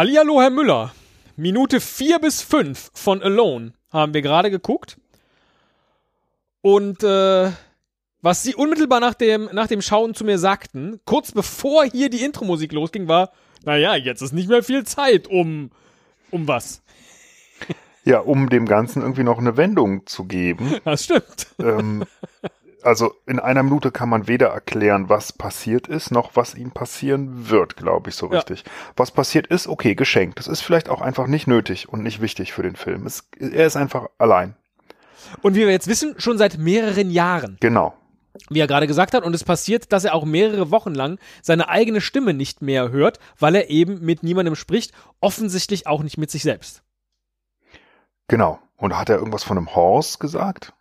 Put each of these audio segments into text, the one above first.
Hallihallo, Herr Müller. Minute 4 bis 5 von Alone haben wir gerade geguckt. Und äh, was Sie unmittelbar nach dem, nach dem Schauen zu mir sagten, kurz bevor hier die Intro-Musik losging, war, naja, jetzt ist nicht mehr viel Zeit, um, um was? Ja, um dem Ganzen irgendwie noch eine Wendung zu geben. Das stimmt. Ähm, also in einer Minute kann man weder erklären, was passiert ist, noch was ihm passieren wird, glaube ich, so Ja. richtig. Was passiert ist, okay, geschenkt. Das ist vielleicht auch einfach nicht nötig und nicht wichtig für den Film. Es, er ist einfach allein. Und wie wir jetzt wissen, schon seit mehreren Jahren. Genau. wie er gerade gesagt hat. Und es passiert, dass er auch mehrere Wochen lang seine eigene Stimme nicht mehr hört, weil er eben mit niemandem spricht, offensichtlich auch nicht mit sich selbst. Genau. Und hat er irgendwas von einem Horse gesagt?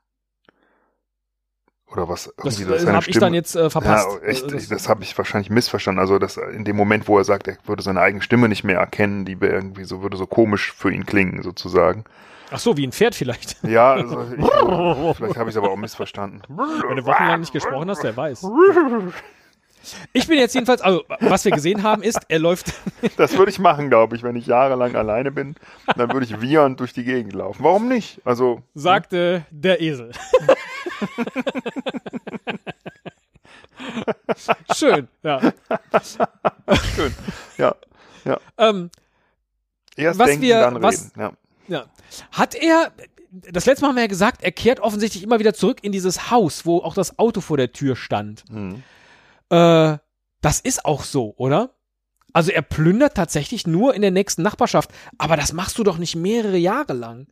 Oder was? Das, Irgendwie, dass äh, seine habe ich dann jetzt äh, verpasst. Ja, echt, Äh, das, das habe ich wahrscheinlich missverstanden. Also das in dem Moment, wo er sagt, er würde seine eigene Stimme nicht mehr erkennen, die irgendwie so würde so komisch für ihn klingen sozusagen. Ach so, wie ein Pferd vielleicht. Ja, also ich, vielleicht habe ich es aber auch missverstanden. Wenn du wochenlang nicht gesprochen hast, wer weiß. Ich bin jetzt jedenfalls, also was wir gesehen haben, ist, er läuft. Das würde ich machen, glaube ich, wenn ich jahrelang alleine bin. Dann würde ich wiehernd durch die Gegend laufen. Warum nicht? Also sagte der Esel. Schön, ja. schön. Ja, ja. Ähm, Erst Was denken, wir- dann was- reden. Ja. ja. Hat er, das letzte Mal haben wir ja gesagt, er kehrt offensichtlich immer wieder zurück in dieses Haus, wo auch das Auto vor der Tür stand. Hm. Äh, das ist auch so, oder? Also er plündert tatsächlich nur in der nächsten Nachbarschaft, aber das machst du doch nicht mehrere Jahre lang.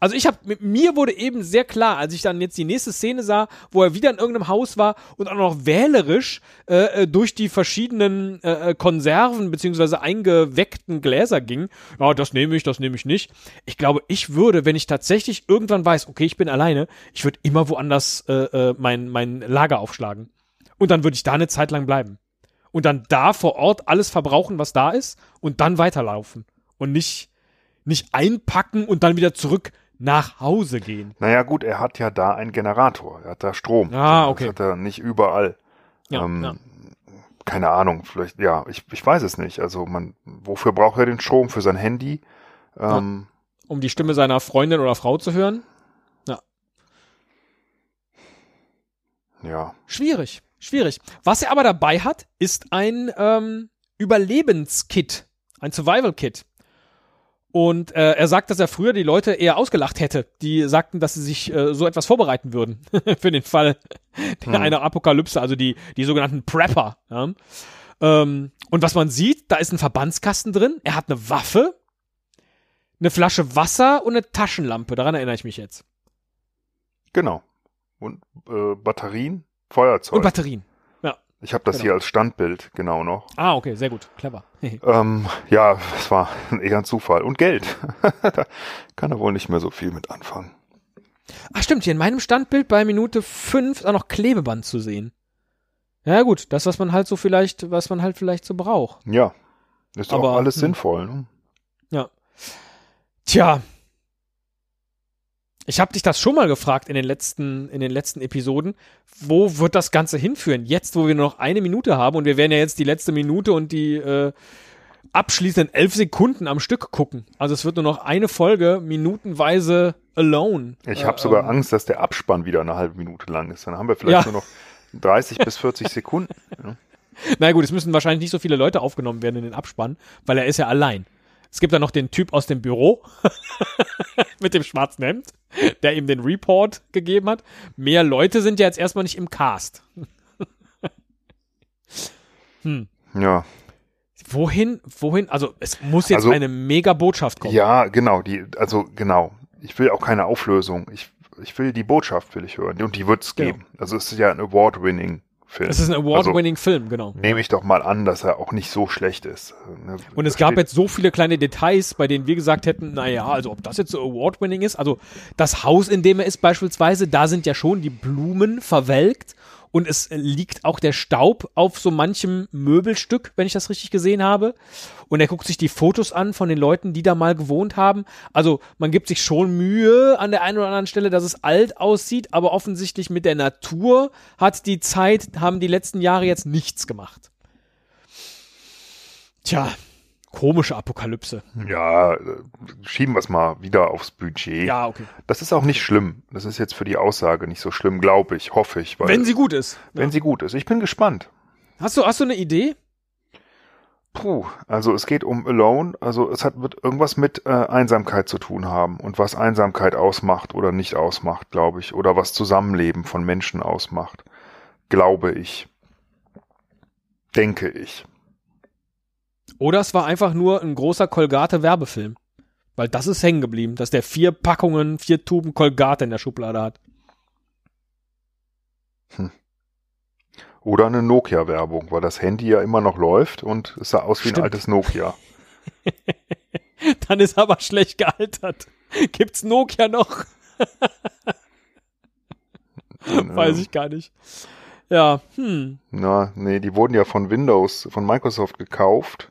Also ich habe mit mir wurde eben sehr klar, als ich dann jetzt die nächste Szene sah, wo er wieder in irgendeinem Haus war und auch noch wählerisch äh, äh, durch die verschiedenen äh, äh, Konserven beziehungsweise eingeweckten Gläser ging. Ja, das nehme ich, das nehme ich nicht. Ich glaube, ich würde, wenn ich tatsächlich irgendwann weiß, okay, ich bin alleine, ich würde immer woanders äh, äh, mein mein Lager aufschlagen. Und dann würde ich da eine Zeit lang bleiben. Und dann da vor Ort alles verbrauchen, was da ist, und dann weiterlaufen. Und nicht, nicht einpacken und dann wieder zurück nach Hause gehen. Naja, gut, er hat ja da einen Generator. Er hat da Strom. Ah, okay. Das hat er nicht überall. Ja, Ähm, ja. Keine Ahnung, vielleicht, ja, ich, ich weiß es nicht. Also man, wofür braucht er den Strom? Für sein Handy? Ähm, Um die Stimme seiner Freundin oder Frau zu hören. ja. Schwierig, schwierig. Was er aber dabei hat, ist ein ähm, Überlebenskit, ein Survival-Kit. Und äh, er sagt, dass er früher die Leute eher ausgelacht hätte, die sagten, dass sie sich äh, so etwas vorbereiten würden für den Fall Hm. einer Apokalypse, also die, die sogenannten Prepper. Ja? Ähm, und was man sieht, da ist ein Verbandskasten drin, er hat eine Waffe, eine Flasche Wasser und eine Taschenlampe, daran erinnere ich mich jetzt. Genau. Und äh, Batterien, Feuerzeug. Und Batterien. Ich habe das genau. hier als Standbild, genau noch. Ah, okay, sehr gut, clever. Ähm, ja, es war eher ein Zufall. Und Geld. da kann er wohl nicht mehr so viel mit anfangen. Ach stimmt, hier in meinem Standbild bei Minute 5 ist auch noch Klebeband zu sehen. Ja gut, das, was man halt so vielleicht, was man halt vielleicht so braucht. Ja. Ist Aber, auch alles hm. sinnvoll. Ne? Tja. Ich habe dich das schon mal gefragt in den letzten, in den letzten Episoden. Wo wird das Ganze hinführen? Jetzt, wo wir nur noch eine Minute haben und wir werden ja jetzt die letzte Minute und die äh, abschließenden elf Sekunden am Stück gucken. Also es wird nur noch eine Folge minutenweise alone. Ich Äh, habe sogar ähm, Angst, dass der Abspann wieder eine halbe Minute lang ist. Dann haben wir vielleicht Ja. nur noch 30 bis 40 Sekunden. Ja. Na gut, es müssen wahrscheinlich nicht so viele Leute aufgenommen werden in den Abspann, weil er ist ja allein. Es gibt da noch den Typ aus dem Büro mit dem schwarzen Hemd, der ihm den Report gegeben hat. Mehr Leute sind ja jetzt erstmal nicht im Cast. hm. Ja. Wohin, wohin? Also es muss jetzt Also- eine mega Botschaft kommen. ja, genau. Die, also genau. Ich will auch keine Auflösung. Ich, ich will die Botschaft will ich hören. Und die wird es Genau. geben. Also es ist ja ein Award-winning Film. Es ist ein Award-winning Film, genau. Nehme ich doch mal an, dass er auch nicht so schlecht ist. Ne? Und es gab jetzt so viele kleine Details, bei denen wir gesagt hätten, naja, also ob das jetzt so Award-winning ist, also das Haus, in dem er ist beispielsweise, da sind ja schon die Blumen verwelkt und es liegt auch der Staub auf so manchem Möbelstück, wenn ich das richtig gesehen habe. Und er guckt sich die Fotos an von den Leuten, die da mal gewohnt haben. Also man gibt sich schon Mühe an der einen oder anderen Stelle, dass es alt aussieht, aber offensichtlich mit der Natur hat die Zeit, haben die letzten Jahre jetzt nichts gemacht. Tja, Komische Apokalypse. Ja, äh, schieben wir es mal wieder aufs Budget. Ja, okay. Das ist auch nicht schlimm. Das ist jetzt für die Aussage nicht so schlimm, glaube ich, hoffe ich. Wenn sie gut ist. wenn sie gut ist. Ich bin gespannt. Hast du, hast du eine Idee? Puh, also es geht um Alone, also es hat wird irgendwas mit äh, Einsamkeit zu tun haben und was Einsamkeit ausmacht oder nicht ausmacht, glaube ich, oder was Zusammenleben von Menschen ausmacht, glaube ich, denke ich. Oder es war einfach nur ein großer Colgate-Werbefilm. Weil das ist hängen geblieben, dass der vier Packungen, vier Tuben Colgate in der Schublade hat. Oder eine Nokia-Werbung, weil das Handy ja immer noch läuft und es sah aus wie Stimmt. ein altes Nokia. Dann ist aber schlecht gealtert. Gibt's Nokia noch? Weiß ich gar nicht. Ja, hm. Na, nee, die wurden ja von Windows, von Microsoft gekauft.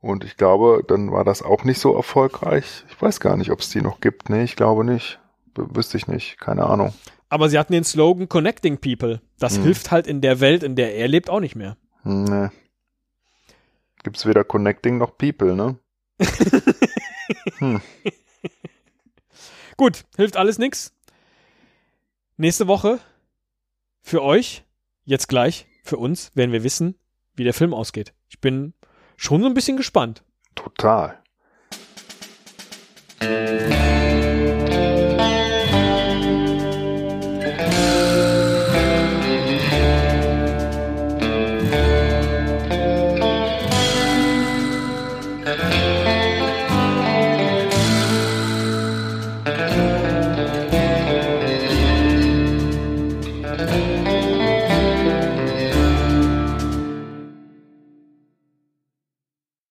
Und ich glaube, dann war das auch nicht so erfolgreich. Ich weiß gar nicht, ob es die noch gibt. Nee, ich glaube nicht. W wüsste ich nicht. Keine Ahnung. Aber sie hatten den Slogan Connecting People. Das Hm. hilft halt in der Welt, in der er lebt, auch nicht mehr. Hm, Nee. Gibt's weder Connecting noch People, ne? hm. Gut, hilft alles nix. Nächste Woche für euch, jetzt gleich, für uns, werden wir wissen, wie der Film ausgeht. Ich bin schon so ein bisschen gespannt. Total.